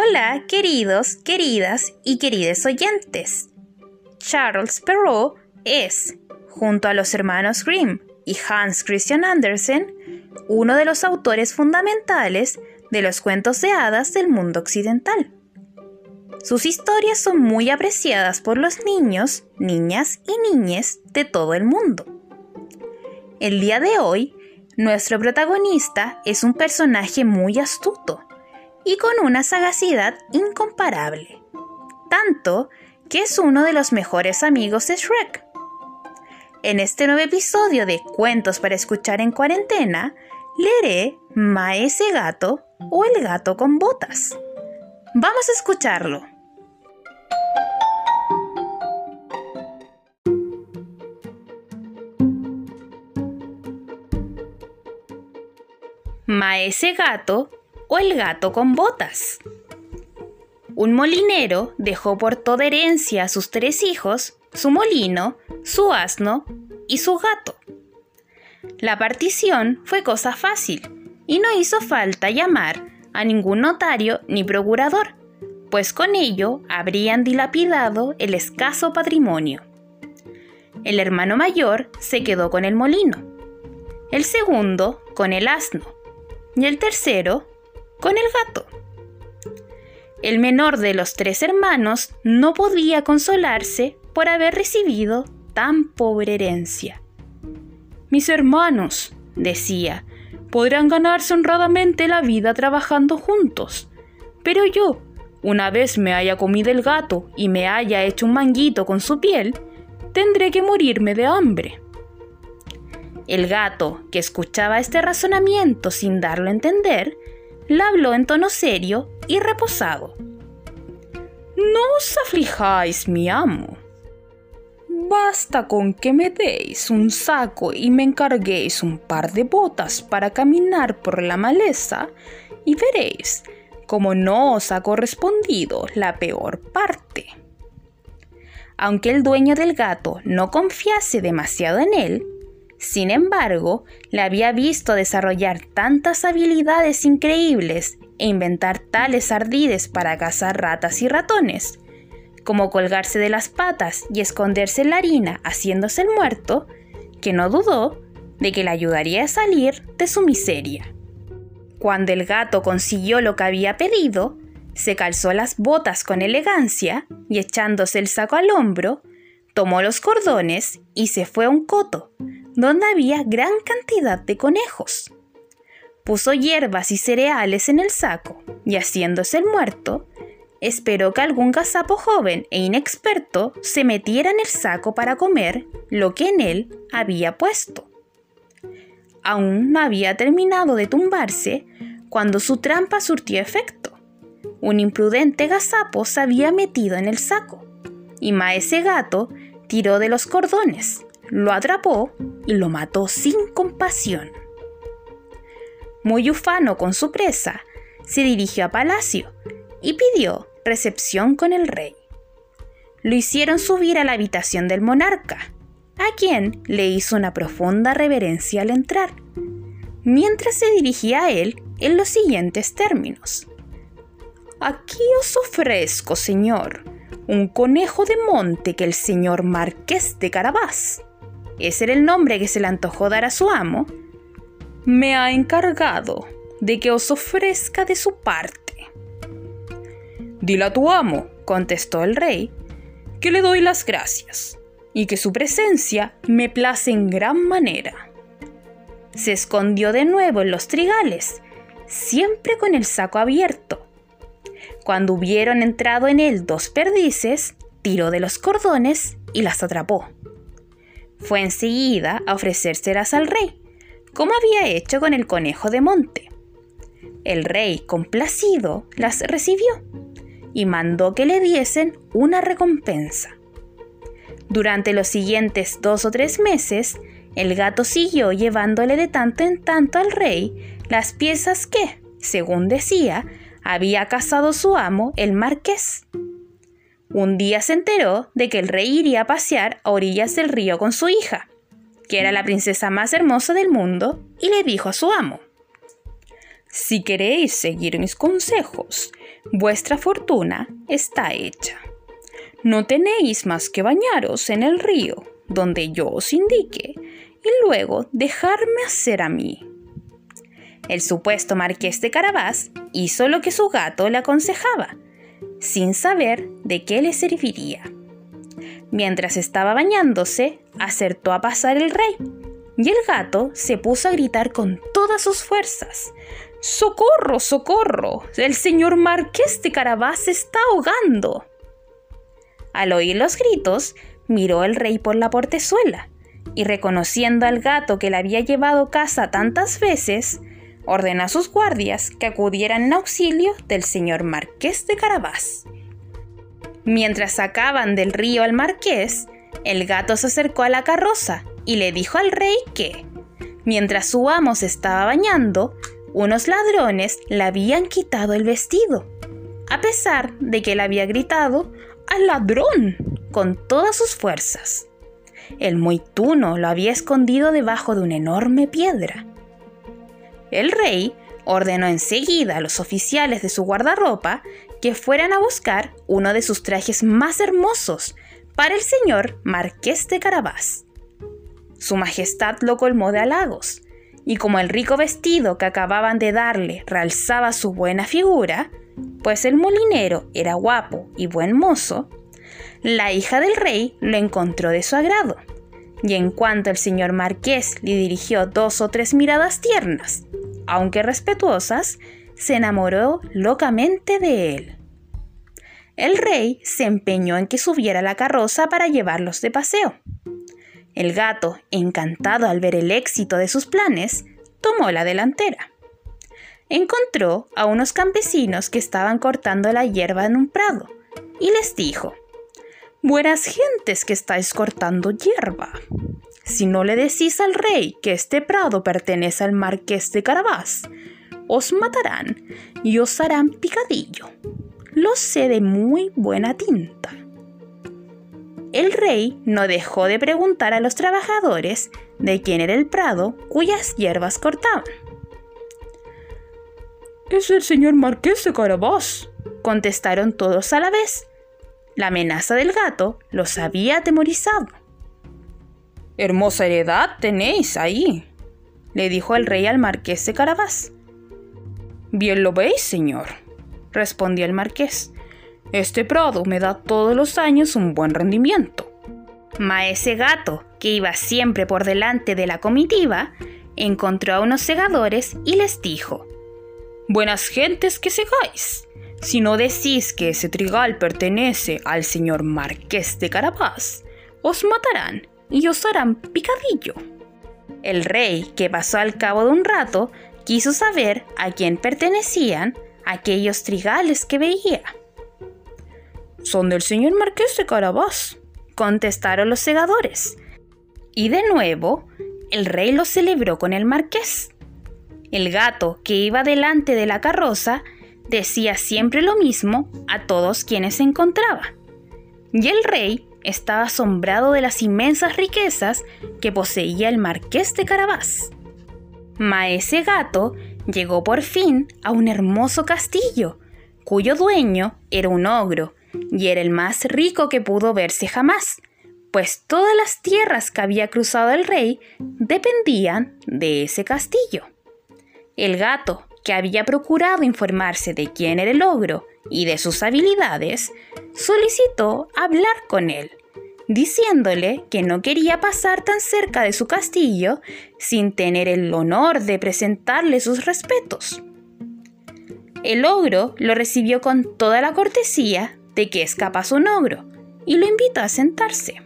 Hola, queridos, queridas y querides oyentes. Charles Perrault es, junto a los hermanos Grimm y Hans Christian Andersen, uno de los autores fundamentales de los cuentos de hadas del mundo occidental. Sus historias son muy apreciadas por los niños, niñas y niñes de todo el mundo. El día de hoy, nuestro protagonista es un personaje muy astuto y con una sagacidad incomparable, tanto que es uno de los mejores amigos de Shrek. En este nuevo episodio de Cuentos para escuchar en cuarentena, leeré Maese Gato o el gato con botas. Vamos a escucharlo. Maese Gato o el gato con botas. Un molinero dejó por toda herencia a sus tres hijos, su molino, su asno y su gato. La partición fue cosa fácil y no hizo falta llamar a ningún notario ni procurador, pues con ello habrían dilapidado el escaso patrimonio. El hermano mayor se quedó con el molino, el segundo con el asno y el tercero con el gato. El menor de los tres hermanos no podía consolarse por haber recibido tan pobre herencia. Mis hermanos, decía, podrán ganarse honradamente la vida trabajando juntos, pero yo, una vez me haya comido el gato y me haya hecho un manguito con su piel, tendré que morirme de hambre. El gato, que escuchaba este razonamiento sin darlo a entender, le habló en tono serio y reposado. No os aflijáis, mi amo. Basta con que me deis un saco y me encarguéis un par de botas para caminar por la maleza y veréis cómo no os ha correspondido la peor parte. Aunque el dueño del gato no confiase demasiado en él, sin embargo, le había visto desarrollar tantas habilidades increíbles e inventar tales ardides para cazar ratas y ratones, como colgarse de las patas y esconderse en la harina haciéndose el muerto, que no dudó de que le ayudaría a salir de su miseria. Cuando el gato consiguió lo que había pedido, se calzó las botas con elegancia y echándose el saco al hombro, tomó los cordones y se fue a un coto, donde había gran cantidad de conejos. Puso hierbas y cereales en el saco y haciéndose el muerto, esperó que algún gazapo joven e inexperto se metiera en el saco para comer lo que en él había puesto. Aún no había terminado de tumbarse cuando su trampa surtió efecto. Un imprudente gazapo se había metido en el saco y Maese Gato tiró de los cordones lo atrapó y lo mató sin compasión. Muy ufano con su presa, se dirigió a palacio y pidió recepción con el rey. Lo hicieron subir a la habitación del monarca, a quien le hizo una profunda reverencia al entrar, mientras se dirigía a él en los siguientes términos. Aquí os ofrezco, señor, un conejo de monte que el señor marqués de Carabás ese era el nombre que se le antojó dar a su amo, me ha encargado de que os ofrezca de su parte. Dile a tu amo, contestó el rey, que le doy las gracias y que su presencia me place en gran manera. Se escondió de nuevo en los trigales, siempre con el saco abierto. Cuando hubieron entrado en él dos perdices, tiró de los cordones y las atrapó fue enseguida a ofrecérselas al rey, como había hecho con el conejo de monte. El rey, complacido, las recibió y mandó que le diesen una recompensa. Durante los siguientes dos o tres meses, el gato siguió llevándole de tanto en tanto al rey las piezas que, según decía, había cazado su amo el marqués. Un día se enteró de que el rey iría a pasear a orillas del río con su hija, que era la princesa más hermosa del mundo, y le dijo a su amo, Si queréis seguir mis consejos, vuestra fortuna está hecha. No tenéis más que bañaros en el río, donde yo os indique, y luego dejarme hacer a mí. El supuesto marqués de Carabás hizo lo que su gato le aconsejaba, sin saber de qué le serviría. Mientras estaba bañándose, acertó a pasar el rey, y el gato se puso a gritar con todas sus fuerzas. ¡Socorro, socorro! El señor marqués de Carabás se está ahogando. Al oír los gritos, miró el rey por la portezuela, y reconociendo al gato que le había llevado casa tantas veces, ordenó a sus guardias que acudieran en auxilio del señor marqués de Carabás. Mientras sacaban del río al marqués, el gato se acercó a la carroza y le dijo al rey que, mientras su amo se estaba bañando, unos ladrones le habían quitado el vestido, a pesar de que él había gritado ¡Al ladrón! con todas sus fuerzas. El muy tuno lo había escondido debajo de una enorme piedra. El rey ordenó enseguida a los oficiales de su guardarropa que fueran a buscar uno de sus trajes más hermosos para el señor Marqués de Carabás. Su Majestad lo colmó de halagos, y como el rico vestido que acababan de darle realzaba su buena figura, pues el molinero era guapo y buen mozo, la hija del rey lo encontró de su agrado, y en cuanto el señor marqués le dirigió dos o tres miradas tiernas, aunque respetuosas, se enamoró locamente de él. El rey se empeñó en que subiera la carroza para llevarlos de paseo. El gato, encantado al ver el éxito de sus planes, tomó la delantera. Encontró a unos campesinos que estaban cortando la hierba en un prado y les dijo, Buenas gentes que estáis cortando hierba. Si no le decís al rey que este prado pertenece al marqués de Carabás, os matarán y os harán picadillo. Lo sé de muy buena tinta. El rey no dejó de preguntar a los trabajadores de quién era el prado cuyas hierbas cortaban. Es el señor marqués de Carabás, contestaron todos a la vez. La amenaza del gato los había atemorizado. Hermosa heredad tenéis ahí, le dijo el rey al marqués de Carabás. Bien lo veis, señor, respondió el marqués. Este prado me da todos los años un buen rendimiento. Maese gato, que iba siempre por delante de la comitiva, encontró a unos segadores y les dijo, Buenas gentes que segáis. Si no decís que ese trigal pertenece al señor marqués de Carabás, os matarán y os harán picadillo. El rey, que pasó al cabo de un rato, quiso saber a quién pertenecían aquellos trigales que veía. Son del señor marqués de Carabás, contestaron los segadores. Y de nuevo, el rey lo celebró con el marqués. El gato que iba delante de la carroza decía siempre lo mismo a todos quienes se encontraba. Y el rey estaba asombrado de las inmensas riquezas que poseía el marqués de Carabás. Maese gato llegó por fin a un hermoso castillo, cuyo dueño era un ogro, y era el más rico que pudo verse jamás, pues todas las tierras que había cruzado el rey dependían de ese castillo. El gato, que había procurado informarse de quién era el ogro y de sus habilidades, solicitó hablar con él diciéndole que no quería pasar tan cerca de su castillo sin tener el honor de presentarle sus respetos. El ogro lo recibió con toda la cortesía de que es capaz un ogro y lo invitó a sentarse.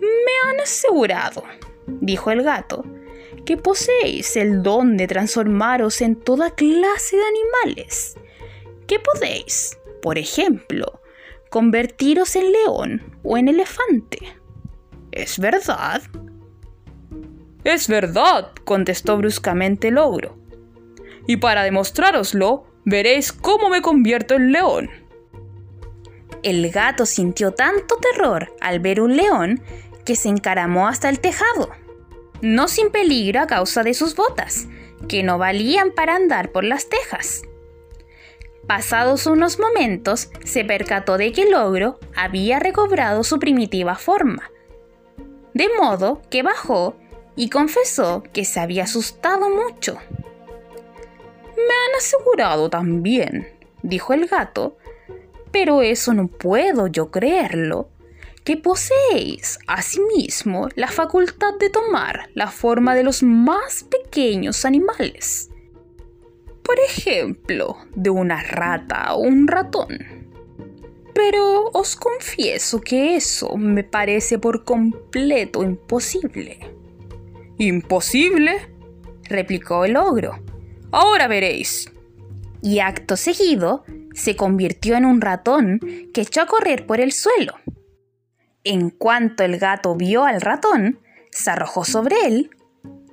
Me han asegurado, dijo el gato, que poseéis el don de transformaros en toda clase de animales, que podéis, por ejemplo, convertiros en león o en elefante. ¿Es verdad? Es verdad, contestó bruscamente el ogro. Y para demostrároslo, veréis cómo me convierto en león. El gato sintió tanto terror al ver un león que se encaramó hasta el tejado, no sin peligro a causa de sus botas, que no valían para andar por las tejas. Pasados unos momentos, se percató de que el ogro había recobrado su primitiva forma, de modo que bajó y confesó que se había asustado mucho. Me han asegurado también, dijo el gato, pero eso no puedo yo creerlo, que poseéis asimismo la facultad de tomar la forma de los más pequeños animales. Por ejemplo, de una rata o un ratón. Pero os confieso que eso me parece por completo imposible. ¿Imposible? replicó el ogro. Ahora veréis. Y acto seguido se convirtió en un ratón que echó a correr por el suelo. En cuanto el gato vio al ratón, se arrojó sobre él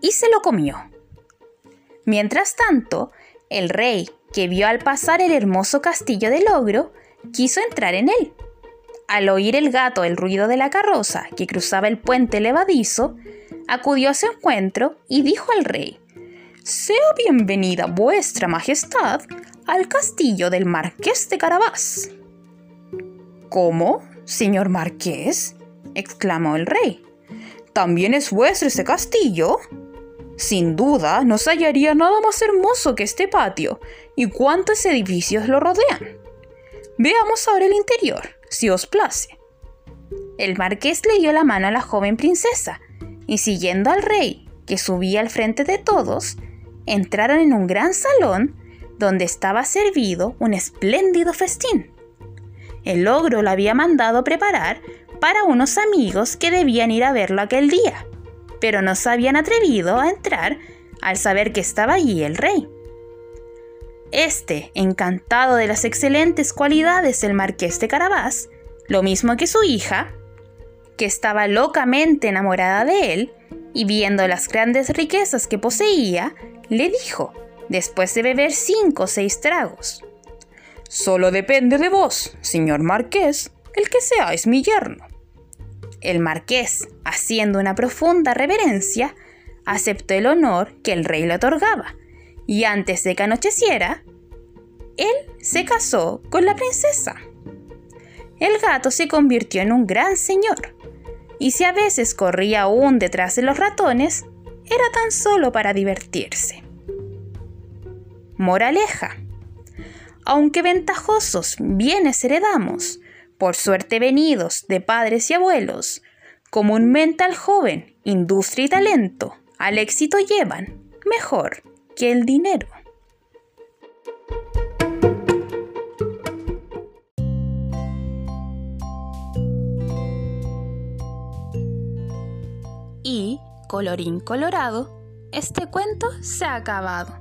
y se lo comió. Mientras tanto, el rey, que vio al pasar el hermoso castillo del ogro, quiso entrar en él. Al oír el gato el ruido de la carroza que cruzaba el puente levadizo, acudió a su encuentro y dijo al rey, Sea bienvenida vuestra majestad al castillo del marqués de Carabás. ¿Cómo? Señor marqués, exclamó el rey. ¿También es vuestro ese castillo? Sin duda, no se hallaría nada más hermoso que este patio y cuántos edificios lo rodean. Veamos ahora el interior, si os place. El marqués le dio la mano a la joven princesa y siguiendo al rey, que subía al frente de todos, entraron en un gran salón donde estaba servido un espléndido festín. El ogro lo había mandado preparar para unos amigos que debían ir a verlo aquel día, pero no se habían atrevido a entrar al saber que estaba allí el rey. Este, encantado de las excelentes cualidades del marqués de Carabás, lo mismo que su hija, que estaba locamente enamorada de él, y viendo las grandes riquezas que poseía, le dijo, después de beber cinco o seis tragos, Solo depende de vos, señor marqués, el que seáis mi yerno. El marqués, haciendo una profunda reverencia, aceptó el honor que el rey le otorgaba, y antes de que anocheciera, él se casó con la princesa. El gato se convirtió en un gran señor, y si a veces corría aún detrás de los ratones, era tan solo para divertirse. Moraleja aunque ventajosos bienes heredamos, por suerte venidos de padres y abuelos, comúnmente al joven, industria y talento, al éxito llevan mejor que el dinero. Y, colorín colorado, este cuento se ha acabado.